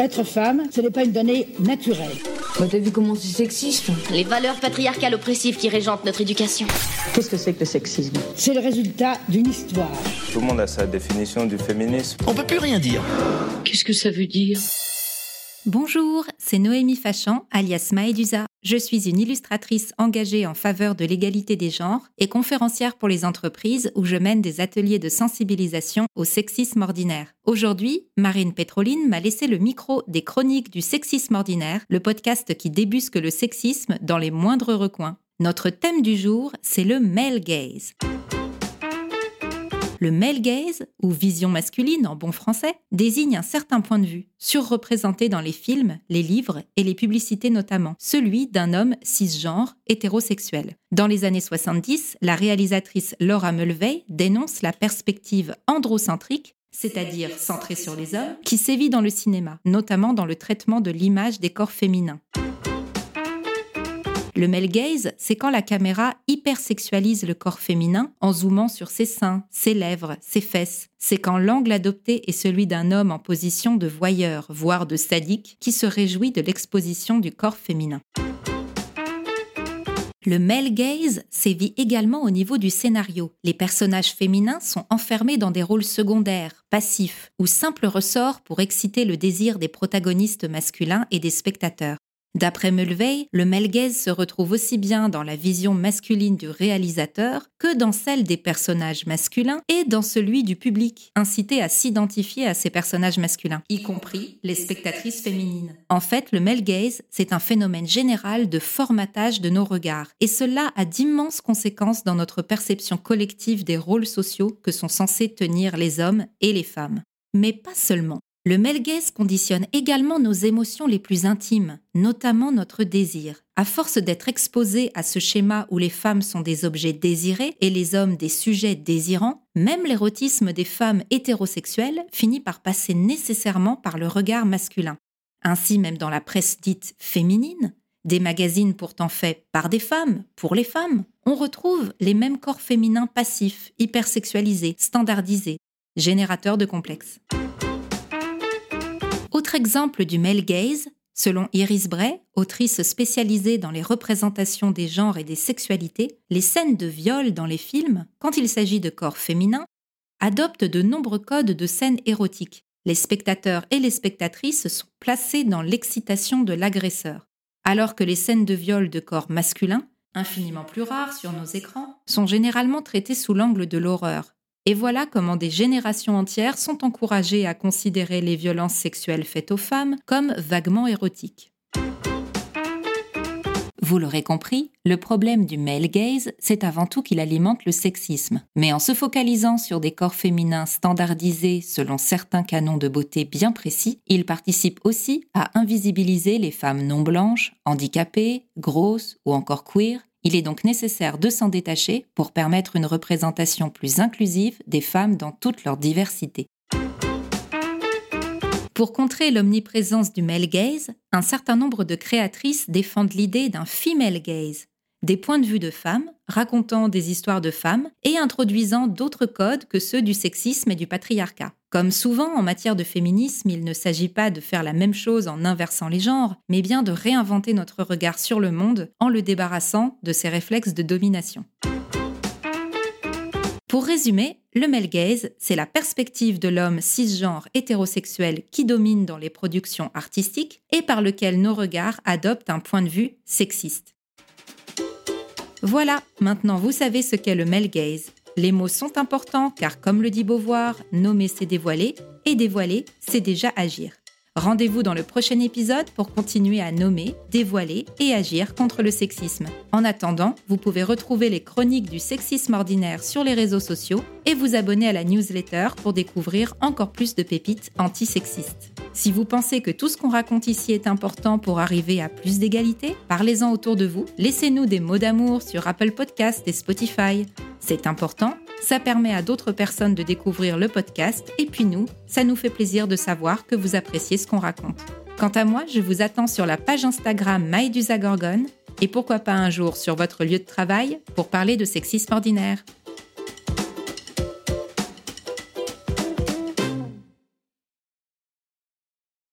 Être femme, ce n'est pas une donnée naturelle. Bah t'as vu comment c'est sexiste Les valeurs patriarcales oppressives qui régentent notre éducation. Qu'est-ce que c'est que le sexisme? C'est le résultat d'une histoire. Tout le monde a sa définition du féminisme. On peut plus rien dire. Qu'est-ce que ça veut dire? Bonjour, c'est Noémie Fachan, alias Maëdusa. Je suis une illustratrice engagée en faveur de l'égalité des genres et conférencière pour les entreprises où je mène des ateliers de sensibilisation au sexisme ordinaire. Aujourd'hui, Marine Pétroline m'a laissé le micro des chroniques du sexisme ordinaire, le podcast qui débusque le sexisme dans les moindres recoins. Notre thème du jour, c'est le male gaze. Le male gaze, ou vision masculine en bon français, désigne un certain point de vue, surreprésenté dans les films, les livres et les publicités notamment, celui d'un homme cisgenre hétérosexuel. Dans les années 70, la réalisatrice Laura Mulvey dénonce la perspective androcentrique c'est-à-dire centrée sur les hommes, qui sévit dans le cinéma, notamment dans le traitement de l'image des corps féminins. Le male gaze, c'est quand la caméra hypersexualise le corps féminin en zoomant sur ses seins, ses lèvres, ses fesses. C'est quand l'angle adopté est celui d'un homme en position de voyeur, voire de sadique, qui se réjouit de l'exposition du corps féminin. Le male gaze sévit également au niveau du scénario. Les personnages féminins sont enfermés dans des rôles secondaires, passifs ou simples ressorts pour exciter le désir des protagonistes masculins et des spectateurs. D'après Mulvey, le melgaze se retrouve aussi bien dans la vision masculine du réalisateur que dans celle des personnages masculins et dans celui du public, incité à s'identifier à ces personnages masculins, y compris les spectatrices féminines. En fait, le melgaze, c'est un phénomène général de formatage de nos regards, et cela a d'immenses conséquences dans notre perception collective des rôles sociaux que sont censés tenir les hommes et les femmes. Mais pas seulement. Le melgaze conditionne également nos émotions les plus intimes, notamment notre désir. À force d'être exposé à ce schéma où les femmes sont des objets désirés et les hommes des sujets désirants, même l'érotisme des femmes hétérosexuelles finit par passer nécessairement par le regard masculin. Ainsi, même dans la presse dite féminine, des magazines pourtant faits par des femmes, pour les femmes, on retrouve les mêmes corps féminins passifs, hypersexualisés, standardisés, générateurs de complexes. Autre exemple du male gaze, selon Iris Bray, autrice spécialisée dans les représentations des genres et des sexualités, les scènes de viol dans les films, quand il s'agit de corps féminins, adoptent de nombreux codes de scènes érotiques. Les spectateurs et les spectatrices sont placés dans l'excitation de l'agresseur, alors que les scènes de viol de corps masculins, infiniment plus rares sur nos écrans, sont généralement traitées sous l'angle de l'horreur, et voilà comment des générations entières sont encouragées à considérer les violences sexuelles faites aux femmes comme vaguement érotiques. Vous l'aurez compris, le problème du male gaze, c'est avant tout qu'il alimente le sexisme. Mais en se focalisant sur des corps féminins standardisés selon certains canons de beauté bien précis, il participe aussi à invisibiliser les femmes non blanches, handicapées, grosses ou encore queer, il est donc nécessaire de s'en détacher pour permettre une représentation plus inclusive des femmes dans toute leur diversité. Pour contrer l'omniprésence du male gaze, un certain nombre de créatrices défendent l'idée d'un female gaze, des points de vue de femmes racontant des histoires de femmes et introduisant d'autres codes que ceux du sexisme et du patriarcat. Comme souvent en matière de féminisme, il ne s'agit pas de faire la même chose en inversant les genres, mais bien de réinventer notre regard sur le monde en le débarrassant de ses réflexes de domination. Pour résumer, le male gaze, c'est la perspective de l'homme cisgenre hétérosexuel qui domine dans les productions artistiques et par lequel nos regards adoptent un point de vue sexiste. Voilà, maintenant vous savez ce qu'est le male gaze. Les mots sont importants car comme le dit Beauvoir, nommer c'est dévoiler et dévoiler c'est déjà agir. Rendez-vous dans le prochain épisode pour continuer à nommer, dévoiler et agir contre le sexisme. En attendant, vous pouvez retrouver les chroniques du sexisme ordinaire sur les réseaux sociaux et vous abonner à la newsletter pour découvrir encore plus de pépites antisexistes. Si vous pensez que tout ce qu'on raconte ici est important pour arriver à plus d'égalité, parlez-en autour de vous, laissez-nous des mots d'amour sur Apple Podcast et Spotify. C'est important ça permet à d'autres personnes de découvrir le podcast et puis nous, ça nous fait plaisir de savoir que vous appréciez ce qu'on raconte. Quant à moi, je vous attends sur la page Instagram Maïdusa Gorgone et pourquoi pas un jour sur votre lieu de travail pour parler de sexisme ordinaire.